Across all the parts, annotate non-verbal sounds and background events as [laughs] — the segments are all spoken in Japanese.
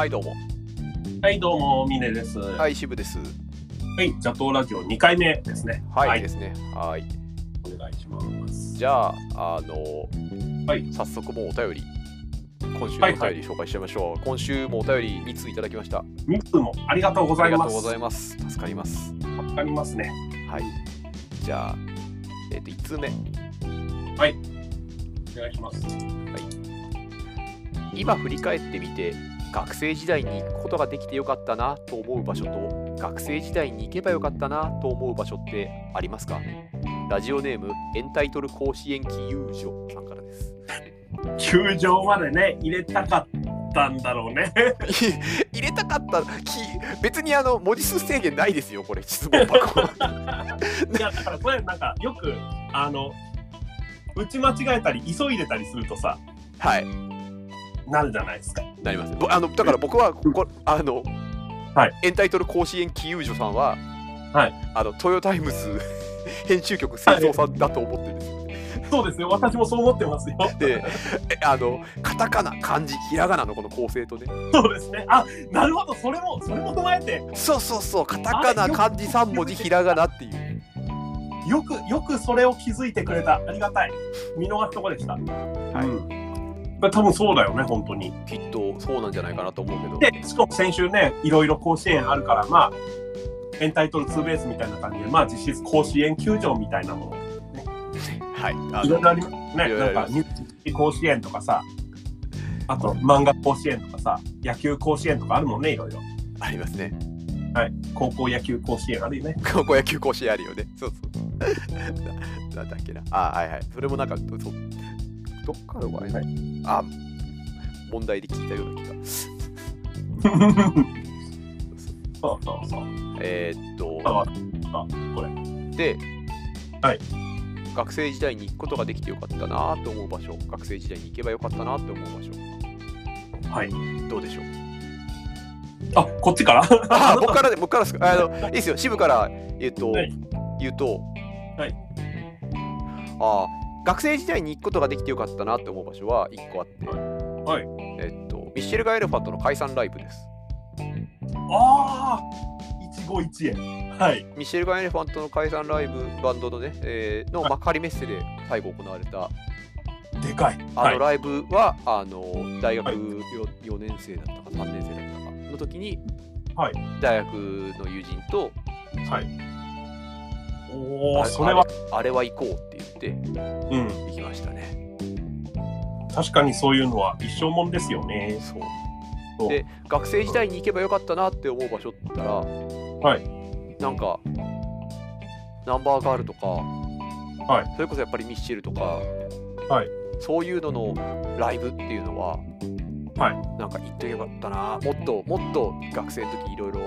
はい、どうも。はい、どうも、ミネです。ははい、渋です。い、ジャトーラジオ2回目ですね。はい、ですね。はい。お願いします。じゃあ、あの、はい早速もうお便り、今週のおはいはい便り紹介しちゃいましょう。今週もお便り2通いただきました。ミツもありがとうございます。ありがとうございます。助かります。わかりますね。はい。じゃあ、えっ、と、1通目。お願いします。今振り返ってみて、学生時代に行くことができてよかったなと思う場所と、学生時代に行けばよかったなと思う場所ってありますか？ラジオネーム、エンタイトル甲子園記友情さんからです。[laughs] 球場までね、入れたかったんだろうね。[laughs] 入れたかったき別にあの文字数制限ないですよこれ質問箱 [laughs] いや、だからこれなんかよく、あの、打ち間違えたり、急いでたりするとさ、はいなるじゃないですか。なりますぼあのだから僕はこあの、はい。エンタイトル甲子園記友所さんは、はい。あのトヨタイムズ [laughs] 編集局清掃さんだと思ってるんです。よ、そうですよ、私もそう思ってますよ。でえあのカタカナ漢字ひらがなのこの構成とね。そうですね。あ、なるほど、それも、それも踏まえて、そうそうそう。カタカナ漢字3文字ひらがなっていう。よく、よくそれを気づいてくれた。ありがたい。見逃すとこでした。はい。うん。まあ多分そうだよね、本当に。きっとそうなんじゃないかなと思うけどで、しかも先週ね、いろいろ甲子園あるから、まあ、エンタイトルツーベースみたいな感じで、まあ、実質甲子園球場みたいなもの、はいいろいろありますね。なんか、日甲子園とかさ、あと、漫画甲子園とかさ、野球甲子園とかあるもんね、いろいろ。ありますねはい。高校野球甲子園あるよね。高校野球甲子園あるよね。そうそう。な [laughs] なんだっけな。あ、はいはい。それもなんか、そうどっかの場合、はい？あ、問題で聞いたような気が。[laughs] そうそうそう。えーっと、あ、あこれ。で、はい学生時代に行くことができてよかったなと思う場所、学生時代に行けばよかったなと思う場所、はい。どうでしょう？あ、こっちから？あ、僕からで、僕からですか？あの、いいですよ。支部から、えっと、はい言うと、はいあ学生時代に行くことができてよかったなって思う場所は1個あって、はい。えっと、ミッシェルガ・エレファントの解散ライブです。ああ一期一会。はい。ミッシェルガ・エレファントの解散ライブ、バンドのね、えーのはい幕張メッセで最後行われた、でかい。あはい。のライブは、あの大学はい 4, 年生だったか3年生だったかの時に、はい大学の友人と、はい。おお、あれは行こうって。行きましたね。確かにそういうのは一生もんですよね。そう。で学生時代に行けばよかったなって思う場所って言ったら、はい。なんかナンバーガールとか、はい。それこそやっぱりミッシェルとか、はい。そういうののライブっていうのは、はい。なんか行ってよかったな。もっともっと学生の時いろいろ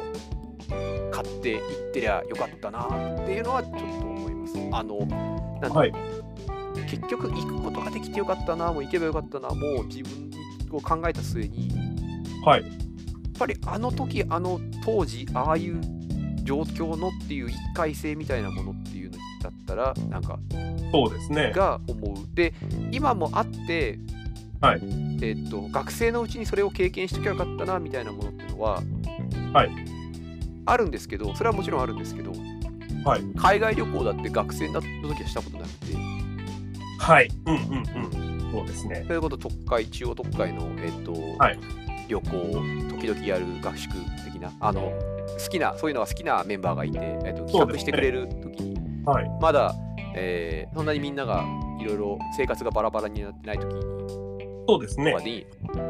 買って行ってりゃよかったなっていうのはちょっと思います。あのなんだはい。結局行くことができてよかったなもう行けばよかったなもう自分を考えた末にはい。やっぱりあの時あの当時ああいう状況のっていう一回性みたいなものっていうのだったらなんかそうですね。が思うで今もあって、はいえっと学生のうちにそれを経験しときゃよかったなみたいなものっていうのは、はいあるんですけどそれはもちろんあるんですけど、はい海外旅行だって学生になった時はしたことなくてはい。うんうんうん。そうですね。それこそ特会中央特会の、えっとはい旅行時々やる合宿的なあの好きなそういうのが好きなメンバーがいて、えっと、企画してくれる時に、はい。まだ、えーそんなにみんながいろいろ生活がバラバラになってない時にそうですね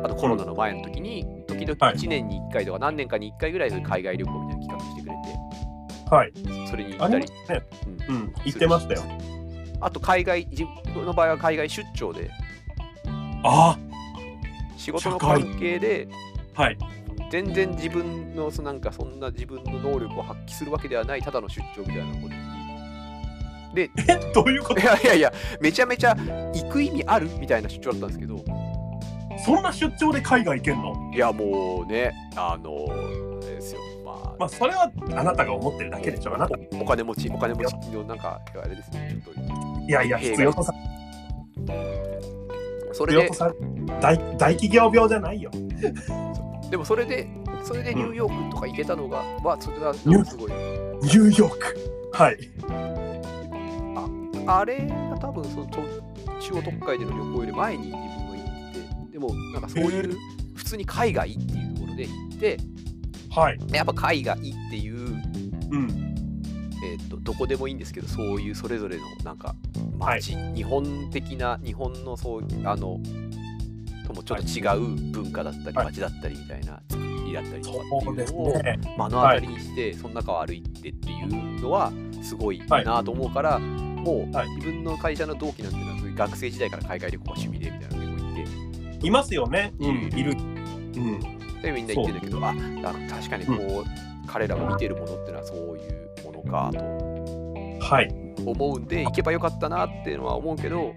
あとコロナの前の時に、時々はい1年に1回とか何年かに1回ぐらいそういう海外旅行みたいな企画してくれはい。て、それに行あったりね。うんうん。言ってましたよ。あと海外、自分の場合は海外出張で、あ仕事の関係で、あ。はい。全然自分のそなんかそんな自分の能力を発揮するわけではないただの出張みたいなことにでえ、[laughs] どういうこと？いやいやいやめちゃめちゃ行く意味ある？みたいな出張だったんですけどそんな出張で海外行けんの？いやもうねあのあれですよまあまあ、それはあなたが思ってるだけでしょ。あなた。おお金持ちお金持ちのなんかあれですねちょっといやいや、必要とさ、それで大大企業病じゃないよ。でもそれで、それでニューヨークとか行けたのが、まあ、それはニューすごい。ニューヨーク。はい。あれが多分そのと中央特会での旅行より前に自分でもなんかそういへう普通に海外っていうところで行って、はい。やっぱ海外っていう、うん。えー、とどこでもいいんですけど、そういうそれぞれのなんか街、日本的な日本のそうあのともちょっと違う文化だったり、はい街だったりみたいな作りだったりとかっていうのをね。目の当たりにして、その中を歩いてっていうのはすごいはいなと思うから、もうはい自分の会社の同期なんていうのは学生時代から海外旅行が趣いますよね。うん。うんいる。うん。でみんな言ってるんだけどああ確かにこう、彼らが見てるものっていうのはそういうものかとはい。思うんで行けばよかったなっていうのは思うけど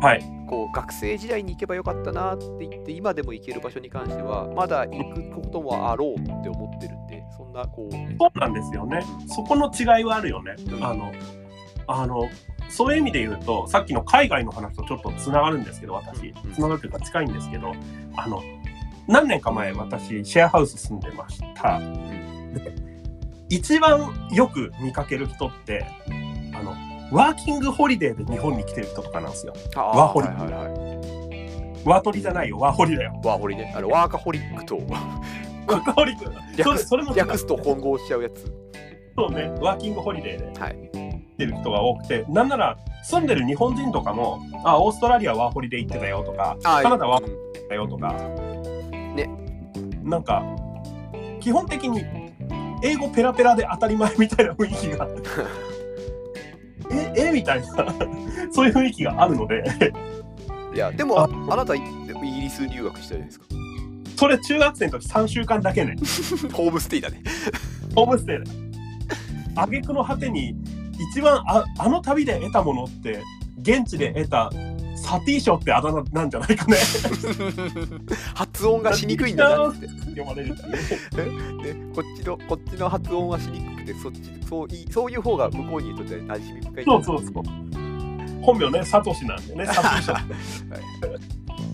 はい。こう学生時代に行けばよかったなって言って今でも行ける場所に関してはまだ行くこともあろうって思ってるんでそんなこうそうなんですよね。そこの違いはあるよね。うんあの、あの、そういう意味で言うと、さっきの海外の話とちょっとつながるんですけど、私。うん、つながるというか近いんですけど、あの、何年か前、私、シェアハウス住んでました。で一番よく見かける人って、あの、ワーキングホリデーで日本に来てる人とかなんですよ。あワーホリ。はいはいはい。ワートリじゃないよ、ワーホリだよ。ワーホリねあのワーカホリックと。ワーカホリック。略すと混合しちゃうやつそうね、ワーキングホリデーで。はい。ってる人が多くて、なんなら住んでる日本人とかも、あ、オーストラリアワーホリで行ってたよとか、あカナダはうんだよとか、ね。なんか、基本的に英語ペラペラで当たり前みたいな雰囲気が、[laughs] え、え？みたいな、そういう雰囲気があるので、いやでもあああなたイギリス留学したじゃないですか？それ中学生の時3週間だけね、[laughs] ホームステイだね。ホームステイで。挙句の果てに、一番ああの旅で得たものって、現地で得たサティーショってあだ名なんじゃないかね。[laughs] 発音がしにくいんだなって呼ばれる。でこっちのこっちの発音はしにくくてそっちそういそういう方が向こうにとっては馴染み深いそうそうそう。本名ね、サトシなんでね、[laughs] サトシ。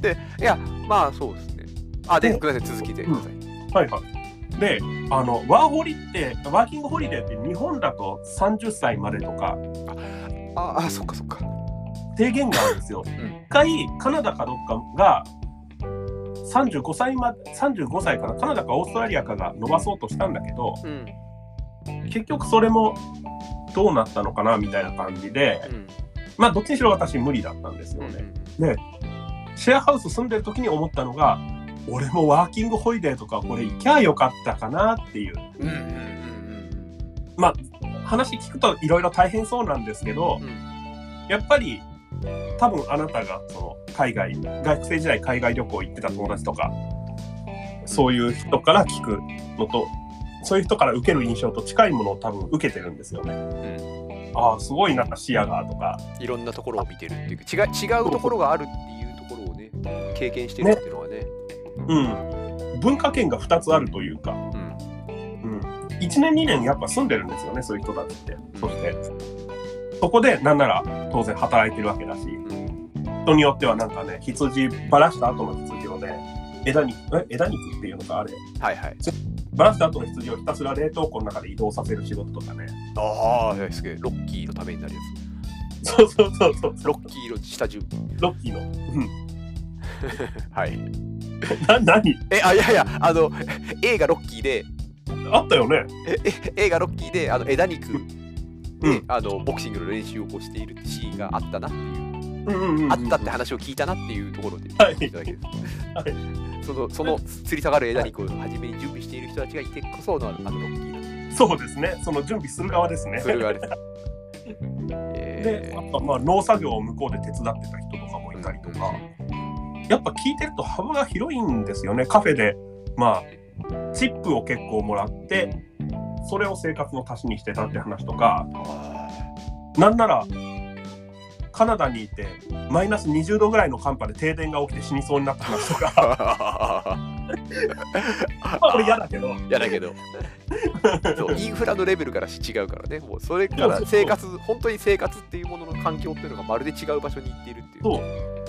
でいやまあそうですねあででごめんなさい続きでください、はいはい。で、あの、ワーホリって、ワーキングホリデーって日本だと30歳までとか。ああそっかそっか。制限があるんですよ。ん。一回、カナダかどっかが、35歳ま35歳からカナダかオーストラリアかが伸ばそうとしたんだけど、うん。結局それもどうなったのかなみたいな感じで、うん。まあどっちにしろ私無理だったんですようんね。シェアハウス住んでる時に思ったのが、俺もワーキングホリデーとかこれ行きゃよかったかなっていう。うんうんうん話聞くといろいろ大変そうなんですけど、うん。やっぱり多分あなたがその海外学生時代海外旅行行ってた友達とかそういう人から聞くのとそういう人から受ける印象と近いものを多分受けてるんですよね。ああすごいなんか視野がとか。いろんなところを見てるっていうか違う違うところがあるっていうところをね経験してるっていうのはねうん、文化圏が2つあるというか、うん。うん、1年2年やっぱ住んでるんですよねそういう人たちって。そして。そこでなんなら当然働いてるわけだし。うん。人によってはなんかね羊ばらした後の羊をね枝肉え枝肉っていうのかあれ。はいはい。ばらした後の羊をひたすら冷凍庫の中で移動させる仕事とかね。ああすげえ。ロッキーのためになるやそうそうそうそうつロッキーの下準備ロッキーの、うん、[laughs] はい [laughs] な何？えあいやいやあの映画ロッキーで。あったよね。ええ映画ロッキーであの枝肉で、うん。あのボクシングの練習をこうしているシーンがあったなっていう、うんうんうんうんあったって話を聞いたなっていうところで。はい。聞いただけです、はい。[laughs] そのその吊り下がる枝肉を初めに準備している人たちがいてこそのあのロッキーそうですね。その準備する側ですね。すそれがあれです。[laughs] でえあとまあ農作業を向こうで手伝ってた人とかもいたりとか、やっぱ聞いてると幅が広いんですよね。カフェでまあチップを結構もらってそれを生活の足しにしてたって話とか。なんならカナダにいてマイナス20度ぐらいの寒波で停電が起きて死にそうになった話とか。[laughs] これ嫌だけど。やだけど。そうインフラのレベルからし違うからね。もうそれから生活本当に生活っていうものの環境っていうのがまるで違う場所に行っているっていう。そ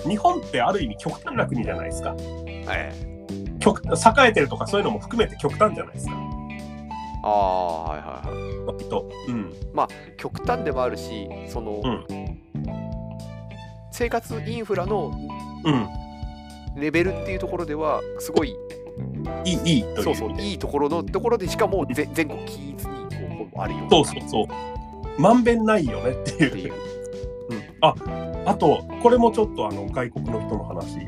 う。日本ってある意味極端な国じゃないですか。はい。極栄えてるとかそういうのも含めて極端じゃないですか。ああはいはいはい。割と。うん。極端でもあるしその、うん。生活インフラのうん。レベルっていうところではすごいいい、いいと。そうそういいところのところでしかも全全国均一にこうあるよそうそうそう。まんべんないよねっていう。う。うん、ああとこれもちょっとあの外国の人の話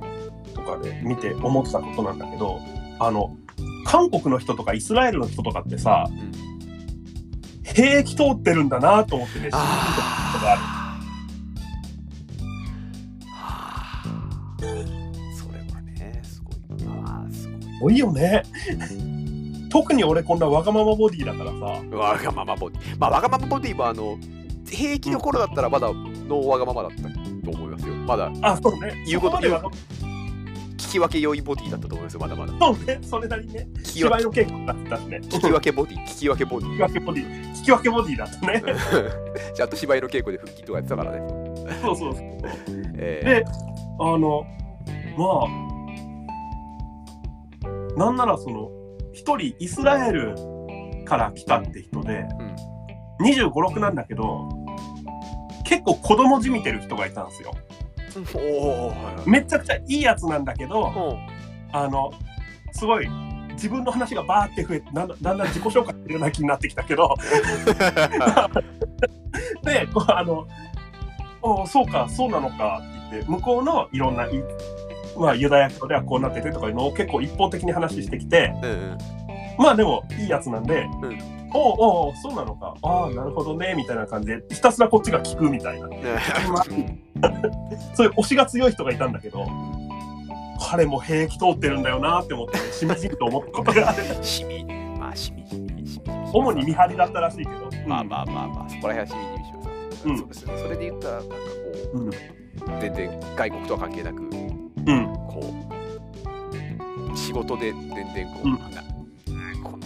とかで見て思ってたことなんだけどあの韓国の人とかイスラエルの人とかってさ、ん。兵役通ってるんだなと思ってね知ったことがあるごいよね。特に俺こんなわがままボディだからさ。わがままボディ。まあわがままボディもあの平気の頃だったらまだノーわがままだったと思いますよ。まだ。あそうね。言うことで聞き分け良いボディだったと思いますよまだまだ。そうねそれなりにね。聞き分芝居の稽古だったしねけ聞き分けボディ。聞き分けボディ。聞き分けボディ。聞き分けボディだったね。[laughs] ちゃんと芝居の稽古で腹筋とかやってたからね、そうそうそうえであのまあなんならその一人イスラエルから来たって人で、2 5 6なんだけど結構子供じみてる人がいたんですよ。めちゃくちゃいいやつなんだけどうん。あのすごい自分の話がバーって増えてだんだん自己紹介するような気になってきたけど。[laughs] でこうあの「おうそうかそうなのか」って言って向こうのいろんない、まあ、ユダヤ教ではこうなっててとかいうのを結構一方的に話してきてうんうん。まあでもいいやつなんで「うん。おうおうそうなのか。ああなるほどね」みたいな感じでひたすらこっちが聞くみたいな。[laughs] そういう推しが強い人がいたんだけど彼も兵役通ってるんだよなって思ってしみじみと思ったことがある。しみ。まあしみじみしみ主に見張りだったらしいけど、まあまあまあまあそこら辺はしみじみします、うん。そうですよね。それで言ったらなんかこうん。う全然外国とは関係なくうん。こう仕事で全然こう、うん。なこの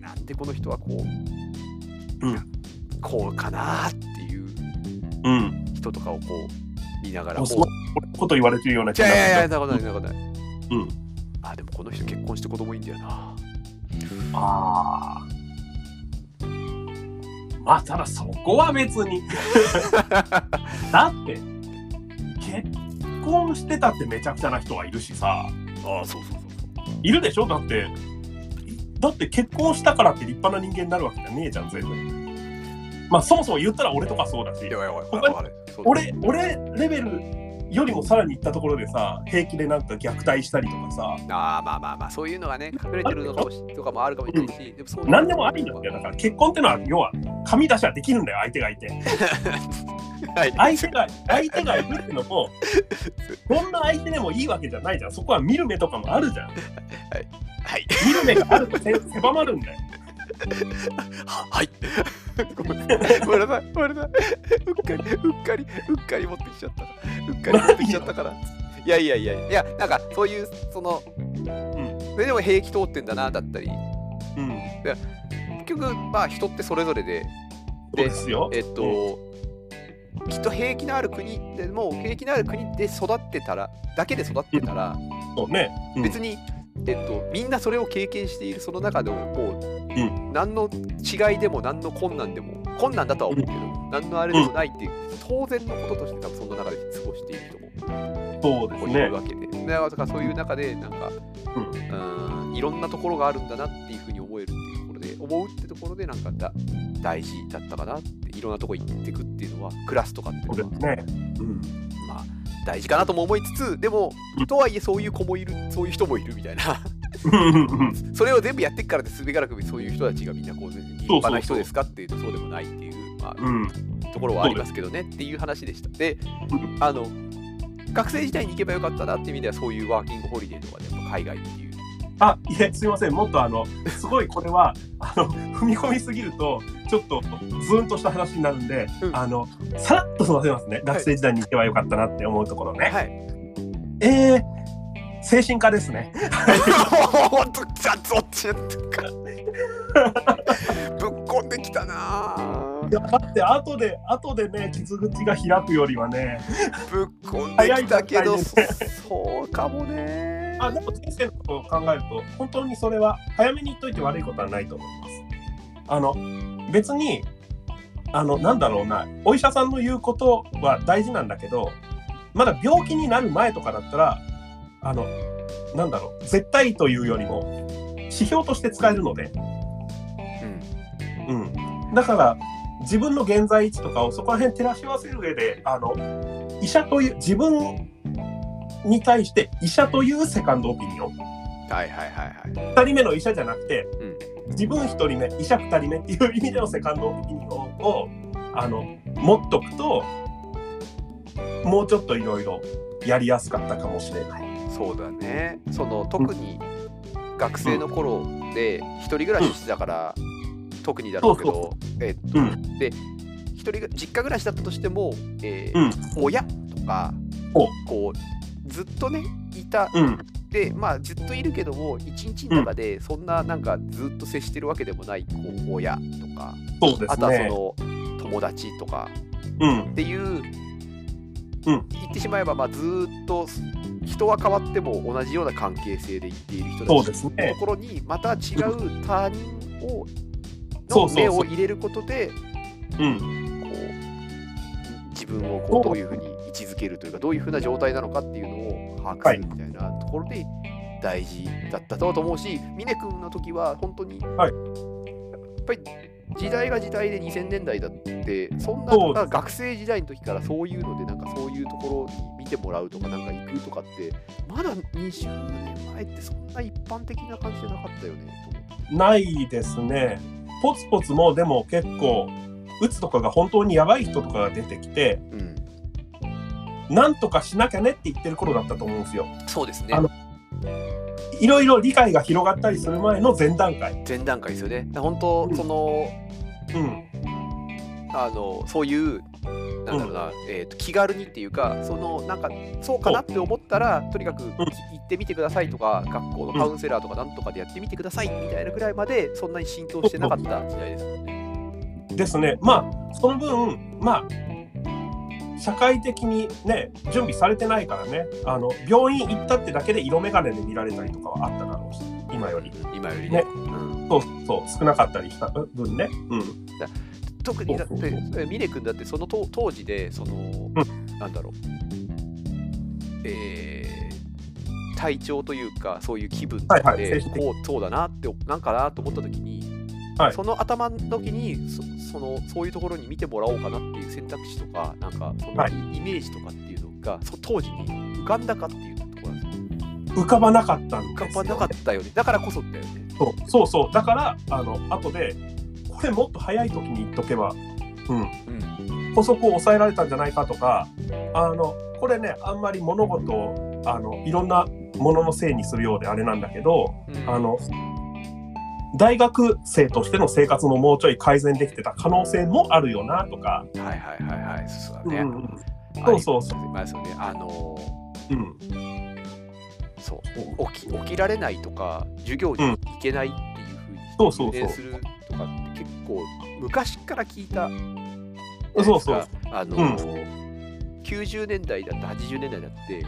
なんでこの人はこう、うん。こうかなっていううん。人とかをこう見ながらもそう。こと言われてるような気がいやいやいやなことないなことない。うん。あでもこの人結婚して子供いいんだよな。ああまあただそこは別に。[laughs] だって結婚してたってめちゃくちゃな人はいるしさ。あそうそうそういるでしょ？だってだって結婚したからって立派な人間になるわけじゃねえじゃん全然まあそもそも言ったら俺とかそうだし。俺レベルよりもさらに行ったところでさ平気でなんか虐待したりとかさ。あーまあまあまあそういうのがね隠れてるのかもしとかもあるかもしれないし、でもそういう何でもありなんだよ。だから結婚ってのは要は紙出しはできるんだよ相手がいて [laughs] はい。相手が相手がいるってのもどんな相手でもいいわけじゃないじゃん。そこは見る目とかもあるじゃん。はい。見る目があるとせ [laughs] 狭まるんだよ。[laughs] ははい。ごめんなさい。ごめんなさいかりうっかりうっかり持ってきちゃった。うっかり持ってきちゃったから。いやいやいやいやなんかそういうその、それでも兵役通ってんだなだったり。うん。結局まあ人ってそれぞれで。そうですよ。えっと、きっと兵役のある国でも兵役のある国で育ってたらだけで育ってたら、そうね、うん。別に、えっと、みんなそれを経験しているその中でももう、う何の違いでも何の困難でも困難だとは思うけど、何のあれでもないっていう、当然のこととして多分そんな中で過ごしている人もそうですいねるわけで、だからそういう中でなんか、うん。いろんなところがあるんだなっていうふうに思えるっていうところで思うってところでなんかだ大事だったかなっていろんなとこ行ってくっていうのはクラスとかっていうのはね、うん、まあ大事かなとも思いつつでもうん。とはいえそういう子もいるそういう人もいるみたいな [laughs] それを全部やってっからですべからくそういう人たちがみんなこう全然立派な人ですかっていうとそうでもないっていう、まあ、うん。ところはありますけどねっていう話でした。で、あの学生時代に行けばよかったなっていう意味ではそういうワーキングホリデーとかでやっぱ海外っていう。あいえすいません。もっとあのすごいこれはあの踏み込みすぎるとちょっとズーンとした話になるんで、うん。あのさらっと済ませますね。学生時代に行けばよかったなって思うところね、はい。えー、精神科ですね。[laughs] ぶっこんできたな。ぁいやだって後で後でね傷口が開くよりはね。ぶっこんできたけど、早い段階でそうかもね。あでも人生のことを考えると本当にそれは早めに言っといて悪いことはないと思います。あの別にあのなんだろうな。お医者さんの言うことは大事なんだけどまだ病気になる前とかだったらあのなんだろう絶対というよりも指標として使えるので、うん。うん、だから自分の現在位置とかをそこら辺照らし合わせる上であの医者という自分に対して医者というセカンドオピニオン。はいはいはいはい。2人目の医者じゃなくて、自分1人目医者2人目っていう意味でのセカンドオピニオンをあの持っとくともうちょっといろいろやりやすかったかもしれない。そうだね。その特に学生の頃で一人暮らししてたから、特にだろうけどえっと、うん。で一人が実家暮らしだったとしても、えーうん。親とかお。こうずっとねいたうん。でまあずっといるけども一日の中でそんななんかずっと接してるわけでもないこう親とかあとはそ。の友達とかうん。っていう、うん。言ってしまえば、まあ、ずーっと人は変わっても同じような関係性で言っている人たちのところにまた違う他人をの目を入れることで自分をこうどういう。ふうに位置づけるというかどういうふうな状態なのかっていうのを把握するみたいなところで大事だったと思うし峰君の時は本当に、はいやっぱり時代が時代で2000年代だってそんなそ学生時代の時からそういうのでなんかそういうところに見てもらうとかなんか行くとかってまだ20年前ってそんな一般的な感じじゃなかったよねないですね。ポツポツもでも結構うつとかが本当にやばい人とかが出てきてうん、なんとかしなきゃねって言ってる頃だったと思うんですよ。そうですねいろいろ理解が広がったりする前の前段階。前段階ですよね。本当うん。その、うん。あのそういうなんだろうな、えー、と気軽にっていうかそのなんかそうかなって思ったらとにかくき行ってみてくださいとか学校のカウンセラーとかなんとかでやってみてくださいみたいなぐらいまでそんなに浸透してなかった時代ですもんね。ですね。まあその分まあ社会的にね準備されてないからね。あの病院行ったってだけで色眼鏡で見られたりとかはあっただろうし今より。今よりね。ね。うん、そうそう少なかったりした分ね。うん。特にだって峰君だってその当当時でその、なんだろう。えー体調というかそういう気分はいはいで精神的こうそうだなってなんかなと思った時に、はい。その頭の時にそそのそういうところに見てもらおうかなっていう選択肢とかなんかそのはい。イメージとかっていうのが、そ当時に浮かんだかっていうところなんですよ。浮かばなかったんですよ、浮かばなかったよね。だからこそだよね。そうそうそう。だからあの後でこれもっと早い時に言っとけば、うん、うん。補足を抑えられたんじゃないかとかあのこれねあんまり物事をあのいろんなもののせいにするようであれなんだけどうん。あの大学生としての生活ももうちょい改善できてた可能性もあるよなとか、はいはいはいはい。そうだね、うん。うんあそうそうそありますよね。あのうん、そう。起き起きられないとか授業に行けないっていうふうにそうそうそう。留年するとかって結構昔から聞いたそうそう。あの、うん。90年代だって80年代だって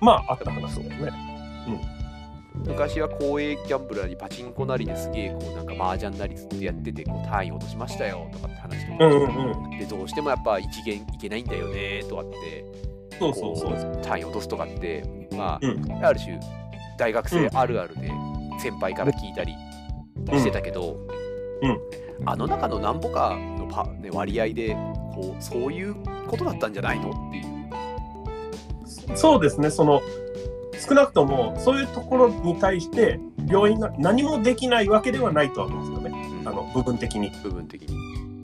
まああった話だよね。昔は公営ギャンブラーにパチンコなりですげえこうなんか麻雀なりずっとやっててこう単位落としましたよとかって話とか、うんうんうん、でどうしてもやっぱ一元いけないんだよねとかってそうそうそう。単位落とすとかってまあ、うんある種大学生あるあるで先輩から聞いたりしてたけど、うんあの中の何歩かのパ、ね、割合でこうそういうことだったんじゃないのっていう。そうですね、その少なくともそういうところに対して病院が何もできないわけではないとは思うんですよね、うんあの部分的に。部分的に。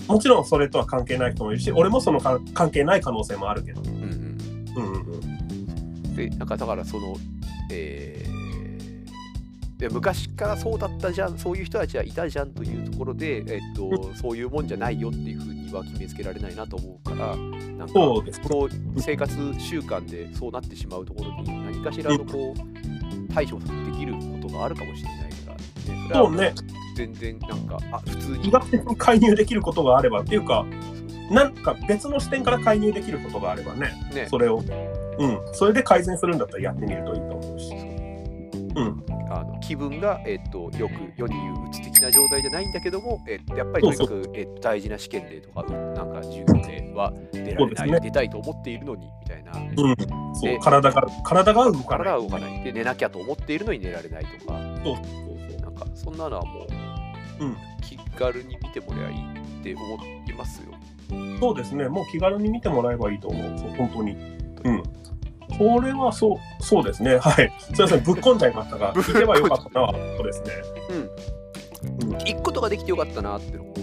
もちろんそれとは関係ない人もいるし、俺もそのか関係ない可能性もあるけど。うんうんうんうんうん、でなんかだからその、えーで昔からそうだったじゃんそういう人たちはいたじゃんというところで、えっとそういうもんじゃないよっていうふうには決めつけられないなと思うからなんかそうです。ね。そう生活習慣でそうなってしまうところに何かしらのこう対処できることがあるかもしれないから、ね、それ全然なんかあ普通に。医学的に介入できることがあればっていうか、なんか別の視点から介入できることがあればね、ね。それを、うん、それで改善するんだったらやってみるといいと思うし。うん。あの気分が、えっとよく世に言ううつ的な状態じゃないんだけども、えっとやっぱりとにかくえっと大事な試験でとかうなんか授業では出られない、ね出たいと思っているのにみたいな。うん、そでう体が体が動かない。体は動かない。で寝なきゃと思っているのに寝られないとか。そうそうなんかそんなのはもう、うん。気軽に見てもらえばいいって思いますよ。そうそうですね。もう気軽に見てもらえばいいと思う。そう本当に。うんそれはそうそうですねはいすいませんぶっこんじゃいましたが [laughs] 聞けばよかったなそうですねうん。うん行くことができてよかったなって思う。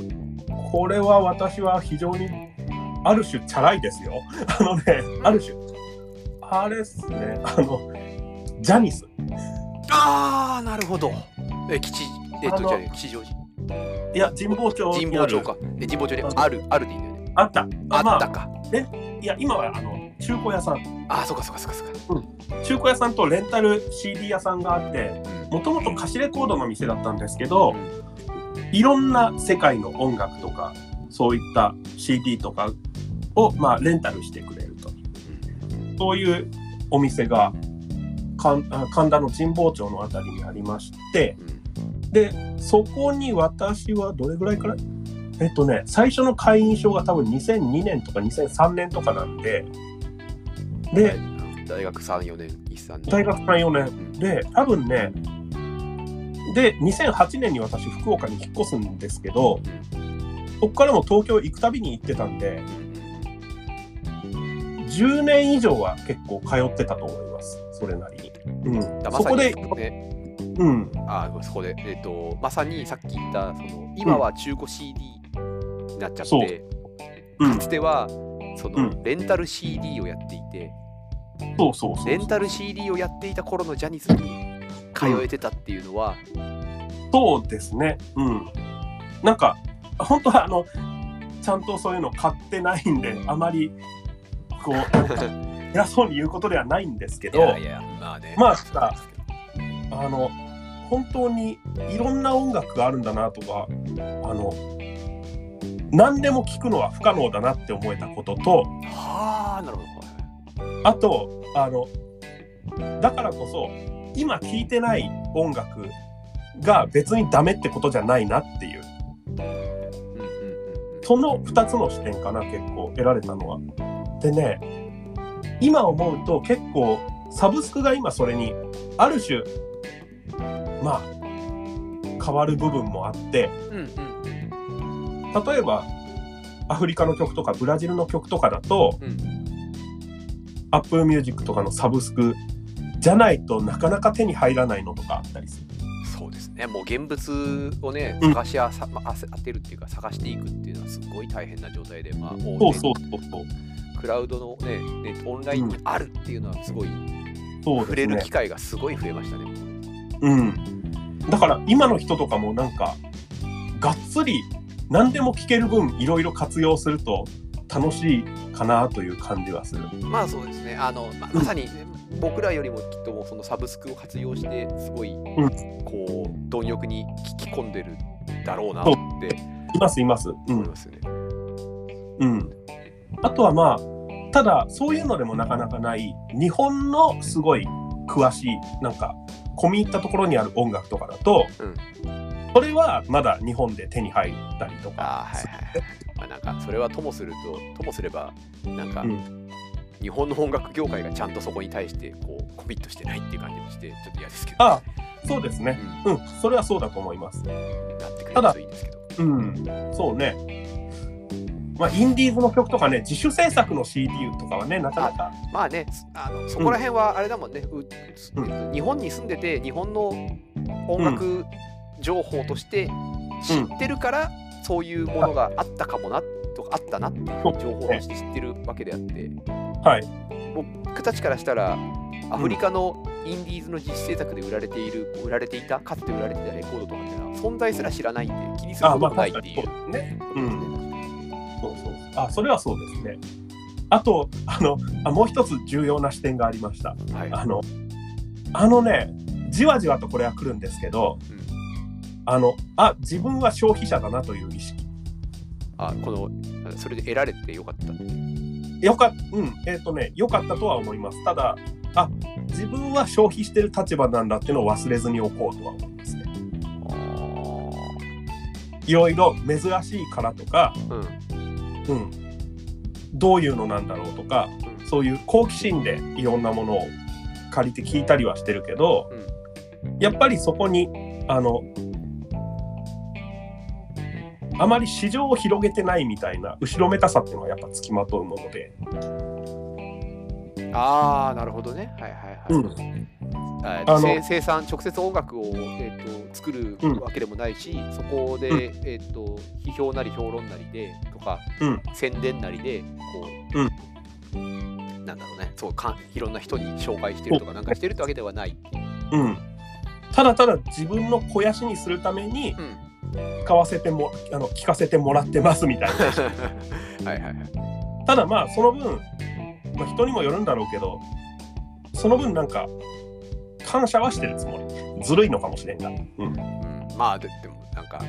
これは私は非常にある種チャラいですよ [laughs] あのねある種あれですねあのジャニスああ、なるほど。え、吉、えっと、じゃあ、吉祥寺。いや神保町神にある保町か。え、神保町にある、あるでいいんだよね。あったあまったか。いや今はあの中古屋さん。ああ、そうかそうかそうかそうか。中古屋さんとレンタル CD 屋さんがあってうんもともと貸しレコードの店だったんですけどいろんな世界の音楽とかそういった CD とかを、まあ、レンタルしてくれると。そういうお店が神あ神田の神保町のあたりにありましてうん。でそこに私はどれぐらいからえっとね最初の会員証が多分2002年とか2003年とかなんでで大学3、4年、1、3年。大学3、4年。うん。で多分ねで2008年に私福岡に引っ越すんですけどそこからも東京行くたびに行ってたんで10年以上は結構通ってたと思います。それなり。に、うん、だまさにそこで、ね、うん、あーそこで、えっと、まさにさっき言った、その今は中古 CD になっちゃって、うん。かつてはその、うん。レンタル CD をやっていて、そうそうそうレンタル CD をやっていた頃のジャニスに通えてたっていうのは、そうですね。うん。なんか本当はあのちゃんとそういうの買ってないんであまりこう [laughs] 偉そうに言うことではないんですけどいやいや、まあね。まあそうですけど。あの本当にいろんな音楽があるんだなとかあの何でも聴くのは不可能だなって思えたこととはあ、なるほど。あとあのだからこそ今聴いてない音楽が別にダメってことじゃないなっていうその2つの視点かな結構得られたのは。でね今思うと結構サブスクが今それにある種まあ変わる部分もあってうんうん例えばアフリカの曲とかブラジルの曲とかだと、うん Apple Music とかのサブスクじゃないとなかなか手に入らないのとかあったりする。そうですね。もう現物をね、うん探しあさ、まあ、当てるっていうか、探していくっていうのはすごい大変な状態で、まあ、もそうそうそうそう。クラウドのね、ねオンラインにあるっていうのはすごい、そうですね触れる機。会がすごい増えましたね。うん。だから今の人とかもなんかがっつり何でも聞ける分いろいろ活用すると楽しいかなという感じはする。まあそうですね。あの、ままさに、僕らよりもきっとそのサブスクを活用して、すごい、こう、貪欲に聞き込んでるだろうなっていますいます。うん。ますよね。うん。あとはまあただそういうのでもなかなかない日本のすごい詳しいなんか込み入ったところにある音楽とかだと、うんそれはまだ日本で手に入ったりとか。ああ、はいはいはい。まあなんか、それはともすると、ともすれば、なんか、うん日本の音楽業界がちゃんとそこに対してこうコミットしてないっていう感じもしてちょっと嫌ですけど、あそうですね。ううん、それはそうだと思います。ん、なってくれただるといいんですけどうん、そうね。まあ、インディーズの曲とかね、自主制作の CD とかはね、なかなか。まあねすあのそこら辺はあれだもんね、うう日本に住んでて日本の音楽情報として知ってるから、そういうものがあったかもなとかあったなっていう情報として知ってるわけであってはい。僕たちからしたらアフリカのインディーズの自主制作で売られている売られていたかつて売られていたレコードとかっていうのは存在すら知らないんで気にするあ、こまあ、ともないっていうね。ことですうん。ね。そうそうそう。あ、それはそうですね。あと、あの、あもう一つ重要な視点がありました。はいあの、あのね、じわじわとこれは来るんですけど、うんあの、あ、自分は消費者だなという意識。あこのそれで得られてよかったっていう。よかっうん、えっ、とね、良かったとは思います。ただ、あ自分は消費してる立場なんだっていうのを忘れずにおこうとは思いますね。いろいろ珍しいからとか、うんうん、どういうのなんだろうとか、うんそういう好奇心でいろんなものを借りて聞いたりはしてるけど、やっぱりそこにあのあまり市場を広げてないみたいな後ろめたさっていうのはやっぱつきまとうもので、ああなるほどね。はいはいはい、うん。えーあの生生産直接音楽を、えー、と作るうん。わけでもないし、そこで、うん。えー、と批評なり評論なりでとか、うん。宣伝なりでこう、なんだろうね。そうかいろんな人に紹介してるとかなんかしてるってわけではない。うん、ただただ自分の肥やしにするためにうん使わせてもあの聞かせてもらってますみたいな。[laughs] はいはいはい。ただまあその分、まあ、人にもよるんだろうけどその分なんか感謝はしてるつもり。ずるいのかもしれんが、うん、うん、まあででもなんか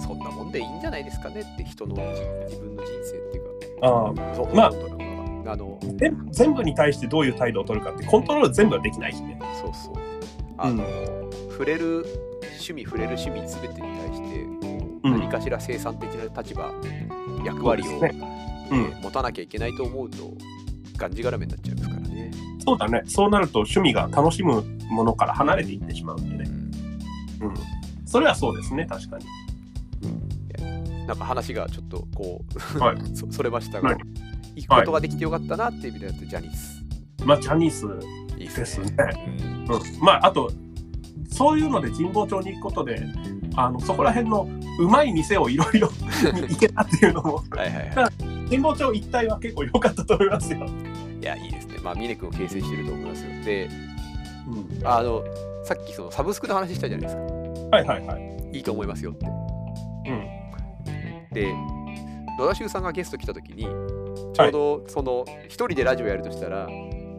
そんなもんでいいんじゃないですかねって人のじ自分の人生っていうか。ああ。そうまああの全全部に対してどういう態度を取るかってコントロール全部はできないしね。そうそう。あの、触れる趣味触れる趣味全てに対してうん何かしら生産的な立場、役割を、そうですうん、持たなきゃいけないと思うとがんじがらめになっちゃいますからね。そうだね。そうなると趣味が楽しむものから離れていってしまうんでね。うん。それはそうですね、確かに。なんか話がちょっとこう、はい [laughs] そそれましたが、はい行くことができてよかったなっていう意味ではジャニス。まあ、ジャニースいいですね。うんうん。まあ、あと、そういうので神保町に行くことで、あのそこら辺のうまい店をいろいろに [laughs] 行けたっていうのも、はいはいは神保町一帯は結構良かったと思いますよ。い。いや、いいですね。まあ、峰君を形成してると思いますよ。で、うん、あの、さっきそのサブスクの話したじゃないですか。はいはいはい。いいと思いますよって。うん。で、野田修さんがゲスト来た時に、ちょうどその一人でラジオやるとしたら、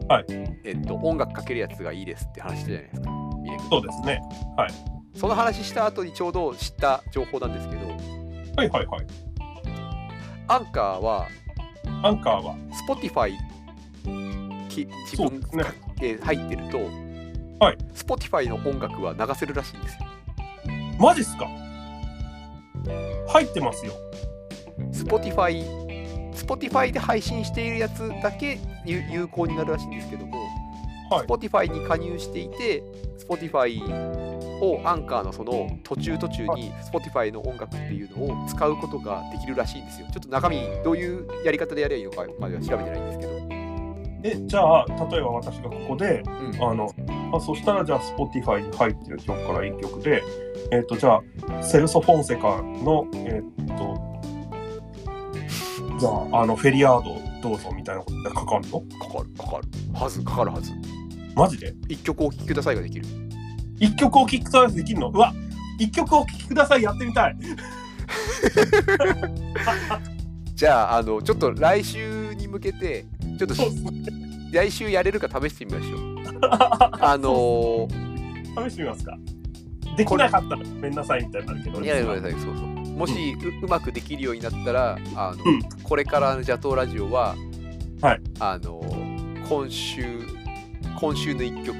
はいえっと、音楽かけるやつがいいですって話したじゃないですか。そうですね。その話した後にちょうど知った情報なんですけど、はいはいはい。アンカーはアンカーは、Spotify き自分そうですねかえー入ってると、はい Spotify の音楽は流せるらしいんですよ。マジっすか？入ってますよ。Spotify, Spotify で配信しているやつだけ有有効になるらしいんですけども、はい Spotify に加入していて、Spotify をアンカーのその途中途中に Spotify の音楽っていうのを使うことができるらしいんですよ。ちょっと中身どういうやり方でやればいいのかまでは調べてないんですけど。え、じゃあ、例えば私がここで、うんあの、あそしたらじゃあ Spotify に入ってる曲から1曲で、えっ、と、じゃあ、セルソ・フォンセカの、えっ、と、じゃあ、あの、フェリアードどうぞみたいなことでかかるの？かかる、かかる。はず、かかるはず。マジで？一曲お聴きくださいができる。?1 曲お聴きくださいできるの？うわ !1 曲お聴きくださいやってみたい [laughs] じゃあ、あの、ちょっと来週に向けて、ちょっと。来週やれるか試してみましょう。[laughs] あのー試してみますかできなかったらごめんなさいみたいになるけど。いやごめんなさい、そうそう。もしううまくできるようになったら、あの、うんこれからの邪道ラジオは、はいあの、今週、今週の一曲、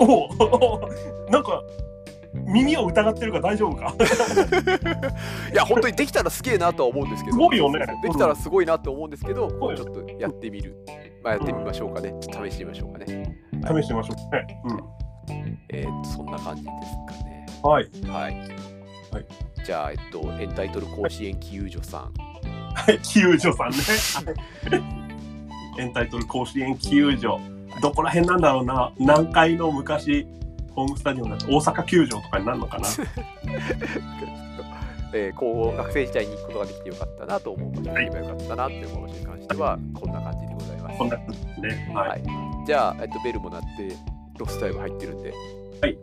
おお [laughs] なんか、耳を疑ってるから大丈夫か？[laughs] いや、本当にできたらすげえなとは思うんですけど、すごいよねできたらすごいなと思うんですけど、ごいちょっとやってみる。まあ、やってみましょうかね。ちょっと試してみましょうかね。試してみましょうね。えーっと、そんな感じですかね。うん。はい。はい。はいじゃあ、えっと、エンタイトル甲子園記遊所さん。はい、救助さんね。エンタイトル甲子園救助。どこら辺なんだろうな。南海の昔、ホームスタジオになって大阪球場とかになるのかな。[laughs] えーこう学生時代に行くことができてよかったなと思う場所に行けばよかったなって思う場所に関してはこんな感じでございます。こんな感じですね。はい。はいじゃあ、えっと、ベルも鳴ってロスタイム入ってるんで、はい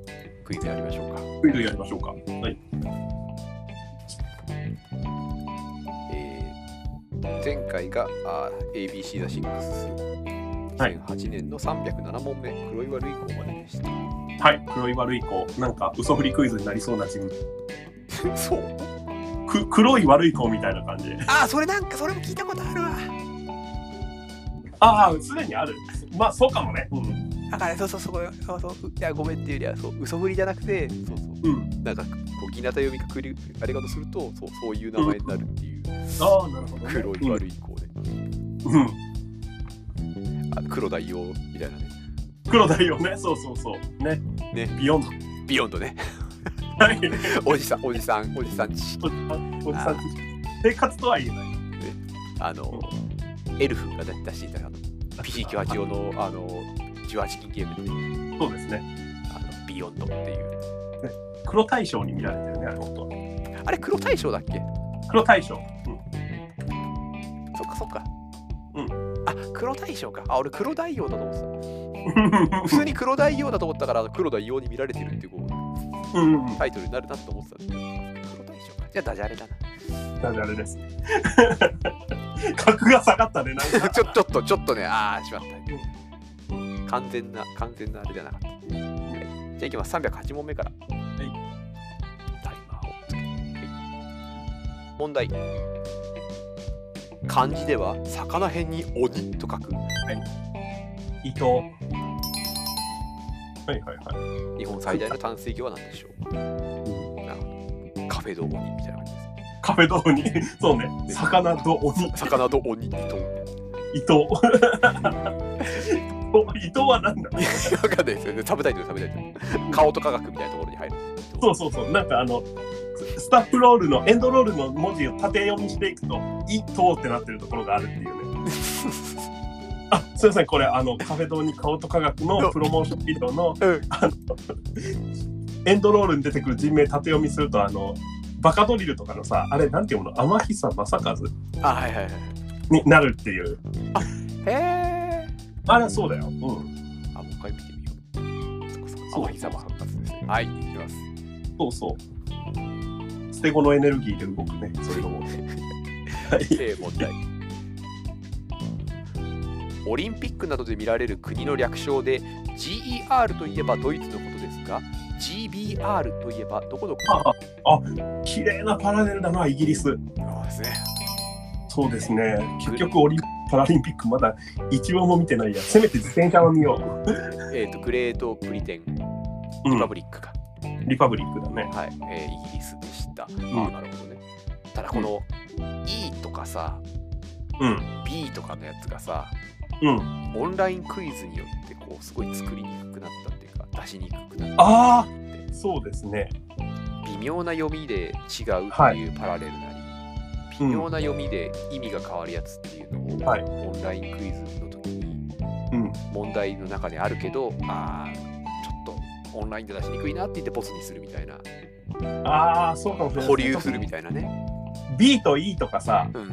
クイズやりましょうか。クイズやりましょうか。はい。えー前回があー ABC ザ6はい2008年の307問目、黒い悪い子まででした。はい。黒い悪い子。なんか、嘘振りクイズになりそうな自分。[laughs] そう？く黒い悪い子みたいな感じで。ああ、それなんかそれも聞いたことあるわ。ああ、すでにある。まあ、そうかもね。うん。だからそうそうそうそうそういやごめんっていうよりはそう嘘振りじゃなくてそうそううん。なんかこう日向読みがくりあれがとするとそうそういう名前になるっていうああ、なるほど、ね。黒い悪い子で、うん。あの黒大王みたいなね黒だよね。そうそうそう。ね。ねビヨンド。ビヨンドねはい。おじさんおじさんおじさんちおじさん、おじさん生活とは言えない。あのエルフが出していたあの PC98 用のあの18金ゲームで、ね、そうですね。あのビヨンドっていう黒大将に見られてるね、あれ、本当あれ黒大将だっけ？黒大将。うん。そっかそっかうんあ黒大将か。あ俺黒大王だと思ってた。[laughs] 普通に黒大王だと思ったから黒大王に見られてるっていうこう。タイトルになるなと思ってたんだけど。黒大将か。じゃあダジャレだな。なんであれです。[laughs] 格が下がったね、なんか。[laughs] ちょちょっとちょっとねああしまった。完全な完全なあれじゃなかった、はい、じゃあいきます。308問目から。い。タイマーをつけて、はい、問題漢字では魚辺に鬼と書く。伊藤。はいはいはい。日本最大の淡水魚は何でしょう？なるほどカフェド鬼みたいな感じですカフェドに、そうね、魚と鬼、魚と鬼と伊藤。[laughs] 伊藤はなんだ。わかんないですよ。ねサブタイトルサブタイトル顔と科学みたいなところに入るそうそうそう、なんかあの、ススタッフロールの、エンドロールの文字を縦読みしていくと、伊藤ってなってるところがあるっていうね。[laughs] あ、すみません、これ、あの、カフェ堂に顔と科学のプロモーションビデオの、うん。あの、エンドロールに出てくる人名縦読みすると、あの、バカドリルとかのさ、あれ、なんていうの、天久正和あはいはいはい。になるっていう。へえあれ、そうだよ。うん。あもう一回見てみようそっかそっかそう天久正和ですねはいいきますそうそう。捨て子のエネルギーで動くね、そういうのも。[laughs] はい。えー問題オリンピックなどで見られる国の略称で GER といえばドイツのことですが GBR といえばどこの国？ああ、綺麗なパラレルだな、イギリス。そうですねそうですね。結局、オリンパラリンピックまだ一応も見てないや。せめて自転車は見よえっ、とグレートブリテンう。リパうん、ブリックか、リパブリックだね。はい、えーイギリスでした、んああなるほどねただこの E とかさうん。B とかのやつがさうん。オンラインクイズによってこうすごい作りにくくなったっていうか出しにくくなったああそうですね。微妙な読みで違うっていうパラレルなり、微妙な読みで意味が変わるやつっていうのを、はいオンラインクイズの時にうん。問題の中であるけどあーちょっとオンラインで出しにくいなって言ってボツにするみたいなああ、そうかもしれない。保留するみたいなね、B と E とかさ、うん、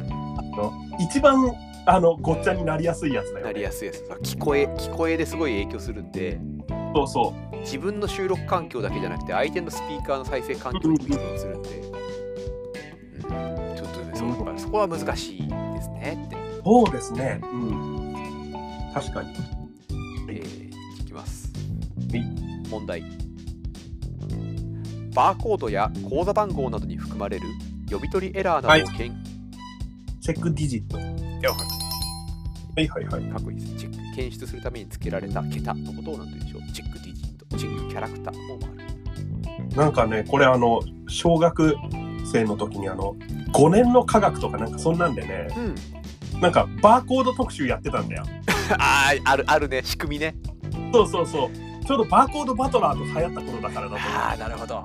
一番あのごっちゃになりやすいやつだよ、ね。なりやすいです聞こえ聞こえですごい影響するんでそうそう。自分の収録環境だけじゃなくて相手のスピーカーの再生環境にも依存するんで、こは難しいですねって、そうですね。うん。確かに。えーいきますはい問題バーコードや口座番号などに含まれる読み取りエラーなどを検、チェックディジット。はいはいはい。っこいいですチェック検出するために付けられた桁のことを何と言うでしょうチェックディジットチェックキャラクターもあるなんかね、これあの、小学生の時にあの、5年の科学とかなんかそんなんでね、うんなんかバーコード特集やってたんだよ。[laughs] あーあるあるね仕組みねそうそうそう。ちょうどバーコードバトラーと流行った頃だからだと思う。ああなるほど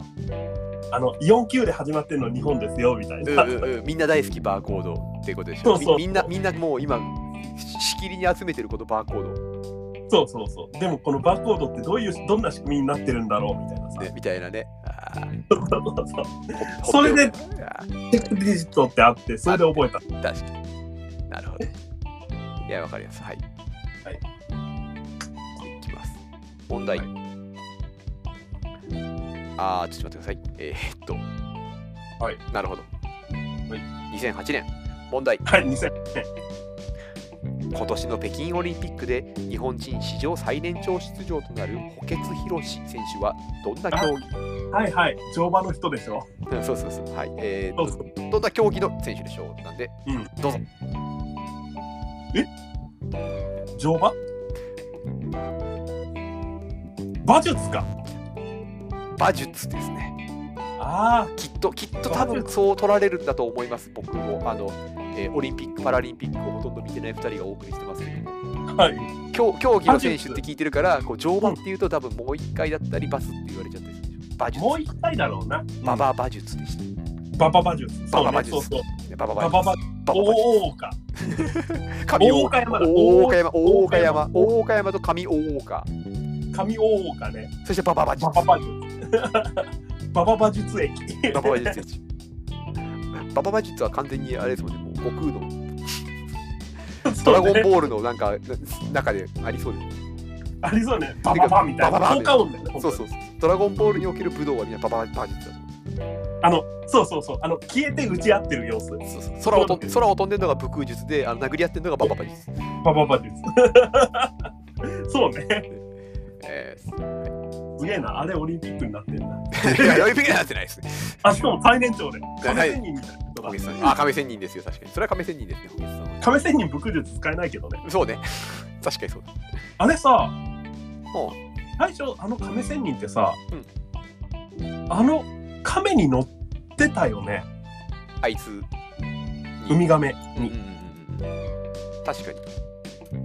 あの、4級で始まってるの日本ですよ、みたいな。うんうんうんみんな大好きバーコードってことでしょそうそうみみんなみんなもう今ししきりに集めてるこのバーコーそうそうそう。でもこのバーコードってどういう、どんな仕組みになってるんだろうみたいなさ。ド。ねみたいなね。そうそうそうほそれでほっておくあーチェックディジットってあって、それで覚えた。確かに。なるほどいやわかります。はい。はい。い。きます。問題、はい。あーちょっと待ってください。えー、っと。はい。なるほど、はい。2008年問題。はい、2000年。今年の北京オリンピックで日本人史上最年長出場となる補欠博士選手はどんな競技？はいはい。乗馬の人でしょ。うんそうそうそうはいえー。どんな競技の選手でしょう？なんでうん。どうぞ乗馬？馬術か。馬術ですね。あきっと、きっと多分そう取られるんだと思います、僕も。あの、えーオリンピック・パラリンピックをほとんど見てない2人がお送りしてますけどはい。競競技の選手って聞いてるから、こう乗馬っていうと多分もう1回だったりバスって言われちゃったりするでしょ。馬術。もう一回だろうな。ババ馬術でした。ババ馬術。ババ馬術そうねそうそう。ババババ馬馬術。ババ馬術。大岡 [laughs] 山だ大岡山、大岡大山、岡大岡山と上大岡。神大岡ね。そしてババ馬術バ。バ馬術。ババ馬術駅。ババ馬術です。ババ馬術は完全にあれですもんね、悟空の [laughs] ドラゴンボールのなんかな中でありそうです。ありそうね。バババみたいな。バババ効果音だよね。そうそうそう。ドラゴンボールにおける武道はみんなババ馬術だと思あの、そうそうそう。あの、消えて打ち合ってる様子。う。そうそう空をと空を飛んでるのが武空術で、あの殴り合ってるのがババ馬術。ババ馬術。そうね。えすげえな。あれオリンピックになってんな。ー、[laughs] いや、呼びになってないですね。あ、しかも最年長で。はい亀仙人みたいな人が小木さん。あ、亀仙人ですよ、確かに。それは亀仙人ですね。亀仙人武術使えないけどね。そうね。確かにそうだ。あれさ、ほ最初、あの亀仙人ってさ、あの亀に乗ってたよね。あいつに。ウミガメに。確かに。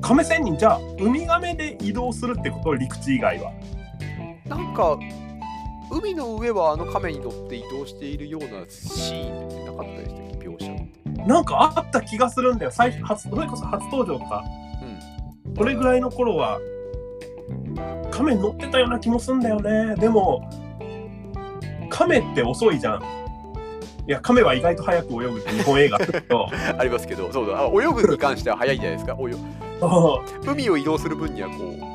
亀仙人、じゃあ、ウミガメで移動するってこと？陸地以外は。なんか、海の上はあの亀に乗って移動しているようなシーンってなかったでしたっけ、描写って。なんかあった気がするんだよ。最初、初それこそ初登場とか、うん。それぐらいの頃は、亀に乗ってたような気もすんだよね。でも、亀って遅いじゃん。いや、亀は意外と早く泳ぐって日本映画 [laughs] ありますけど、そうだ、あ泳ぐに関しては早いじゃないですか。泳海を移動する分にはこう、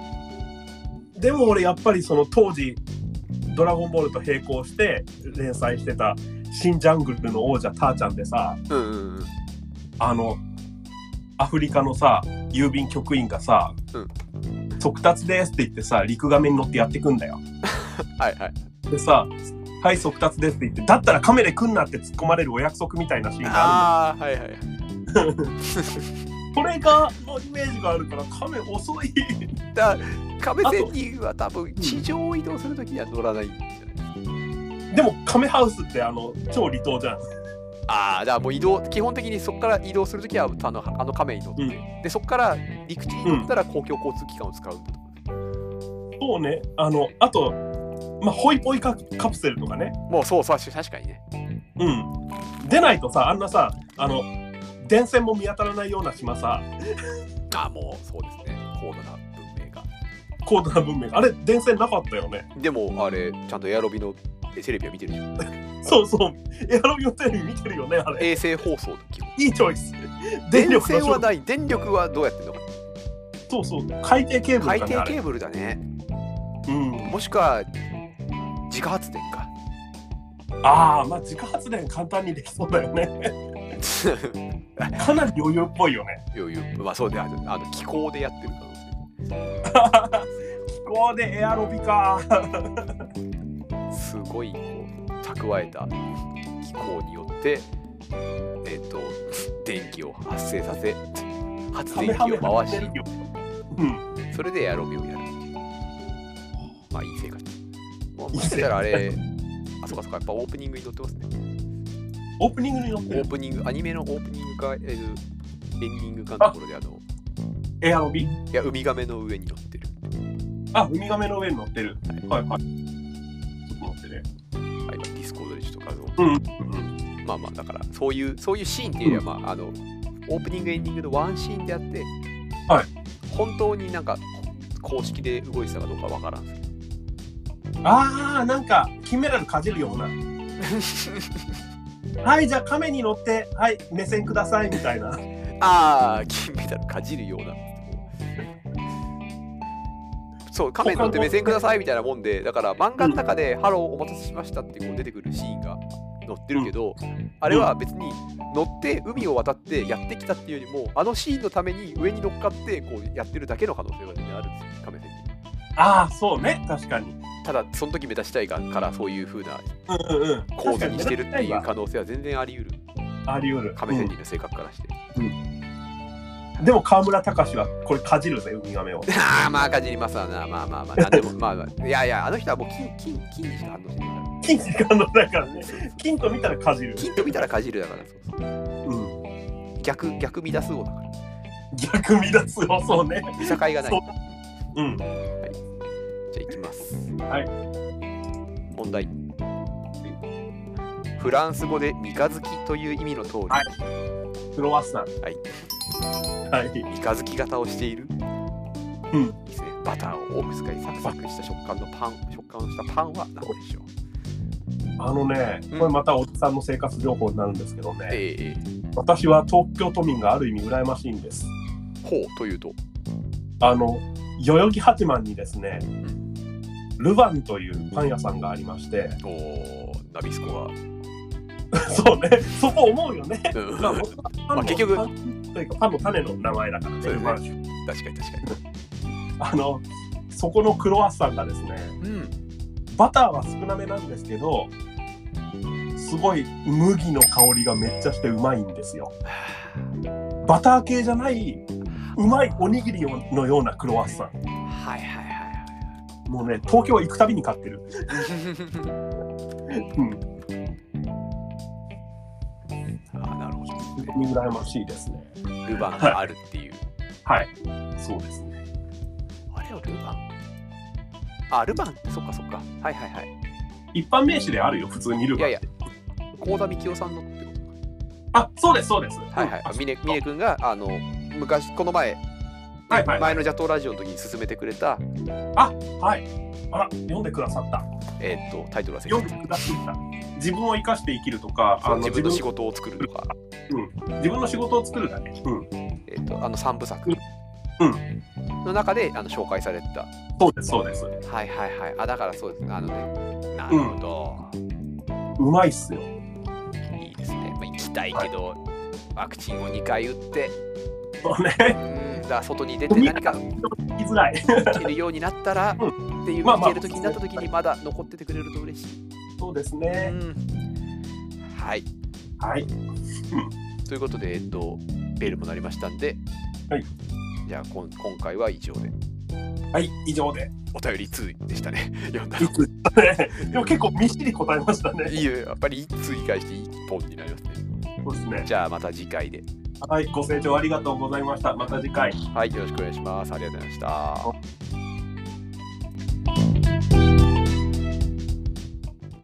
でも俺やっぱりその当時、ドラゴンボールと並行して連載してた新ジャングルの王者ターちゃんでさ、うんうんうん。あの、アフリカのさ、郵便局員がさ、速達ですって言ってさ、陸亀に乗ってやってくんだよ。[laughs] はいはい。でさ、はい、速達ですって言って、だったらカメで来んなって突っ込まれるお約束みたいなシーンがあああ、はいはい。[laughs] これが、のイメージがあるから、カメ遅い。だ亀仙人は多分地上を移動するときには乗らないんじゃない？でも、カメハウスってあの、超離島じゃん。ああ、だからもう移動、基本的にそこから移動するときはあのあの亀に乗って、うんで、そこから陸地に乗ったら公共交通機関を使うんだと？思そうね。あの、あと、まあ、ホイポイカカプセルとかね。う。もうそうそう、確かにね。うん。出ないとさ、あんなさ、あの、電線も見当たらないような島さ、ああ、もうそうですね。高度な文明が。高度な文明。あれ、電線なかったよね。でも、あれ、ちゃんとエアロビのえテレビは見てるじゃん。[laughs] そうそう。エアロビオテレビ見てるよね、あれ。衛星放送の基本。いいチョイス。電電力の線はない。電力はどうやってんのか。そうそう。海底ケーブル海かね、あれ。底ケーブルだね。うん。もしくは、自家発電か。ああ、まあ自家発電簡単にできそうだよね。[laughs] かなり余裕っぽいよね。余裕。まあそうね、あのあの気候でやってる可能 [laughs] 気候でエアロビか。性。[laughs] すごいこう蓄えた気候によって、えっ、と、電気を発生させ、発電機を回し、うん。それでエアロビをやるっていう。まあいい生活。もういい生活もしかしたらあれ、あ、そうかそうか、やっぱオープニングに載ってますね。オープニングに乗ってるオープニング、アニメのオープニングか、えーエンディングかのところで、あの、エアロビいや、ウミガメの上に乗ってる。あ、ウミガメの上に乗ってる。はいはいはい。ちょっと待ってね。はい、 Discord でちょっとあの、うん。うん。まあまあ、だから、そういう、そういうシーンっていうよりは、まあ、あの、オープニング、エンディングのワンシーンであって、はい。本当になんか、公式で動いてたかどうかわからん。ああ、なんか、金メダルかじるような。[laughs] はい、じゃあ、亀に乗って、はい、目線くださいみたいな。ああ、金メダルかじるような。そう、カメに乗って目線くださいみたいなもんで、だから漫画の中で、ハローお待たせしましたってこう出てくるシーンが載ってるけど、あれは別に乗って海を渡ってやってきたっていうよりも、あのシーンのために上に乗っかってこうやってるだけの可能性が全然あるんですよ、カメ仙人。ああ、そうね、確かに。ただ、その時目立ちたいがからそういう風なうんうんうん。構図にしてるっていう可能性は全然あり得る、にあり得る。カメ仙人の性格からして。うん。でも川村隆はこれかじるぜウミガメを。[laughs] ああまあかじりますわな。まあまあまあ。なんでもまあ、まあ、いやいやあの人はもう金金金にしか反応してないから。金時間のだからね。金と見たらかじる。金と見たらかじるだからそうそう。うん。逆逆乱す王だから。逆乱すをそうね。見境がない。そう。うん。じゃあいきます。はい。問題。フランス語で三日月という意味の通り、はい。クロワッサン。はい。はい。三日月型をしている、うん。ですね、バターを多く使いサクサクした食感のパン。食感をしたパンは何でしょう？あのねうん。これまたおじさんの生活情報になるんですけどね、ええ。私は東京都民がある意味羨ましいんです。ほう。というと？あの代々木八幡にですね、ルヴァンというパン屋さんがありまして。おーナビスコが。[laughs] そうね。そこ思うよね、うん。まあ、結局パンというかパンの種の名前だからね。そうですね確かに確かあのそこのクロワッサンがですねにうん。バターは少なめなんですけどすごい麦の香りがめっちゃしてうまいんですよ。バター系じゃないうまいおにぎりのようなクロワッサン。はいはいはいもうね東京行くたびに買ってる、は [laughs] いうん、あーなるほど。羨ましいですね。ルヴァンがあるっていう、はい。そうですね。あれはルヴァ？ンあルヴァ？ンそっかそっか。はいはいはい。一般名詞であるよ普通にルヴァンいやいや。幸田幹夫さんのってことあそうですそうです。はいはい。峰君があの昔この前、はいはい。前のジャトーラジオの時に勧めてくれた、はい。あら読んでくださった。えーっとタイトルは読んでくださった。自分を生かして生きるとかあの自分の仕事を作るとか、自分の仕事を作るだけ、うん、えーっとあの三部作。うん。の中であの紹介されてた。そうですそうです。はいはいはい。あだからそうです。あのね。なるほど。うまいっすよ。いいですね。まあ、行きたいけど、ワクチンを2回打って、そうね外に出て何か聞きづらい行けるようになったら、うっていう、まあまあ行ける時になった時にまだ残っててくれると嬉しい。そうですうねん。はい。はいということで、えっと、ベルも鳴りましたんで、はい。じゃあこん、今回は以上で。はい以上でお便り2でしたね。[laughs] 読んだでも結構みっしり答えましたねいいよ、やっぱり1通に返して1本になりますね。そうですねじゃあまた次回で。はいご清聴ありがとうございましたまた次回はい、よろしくお願いします。ありがとうございました。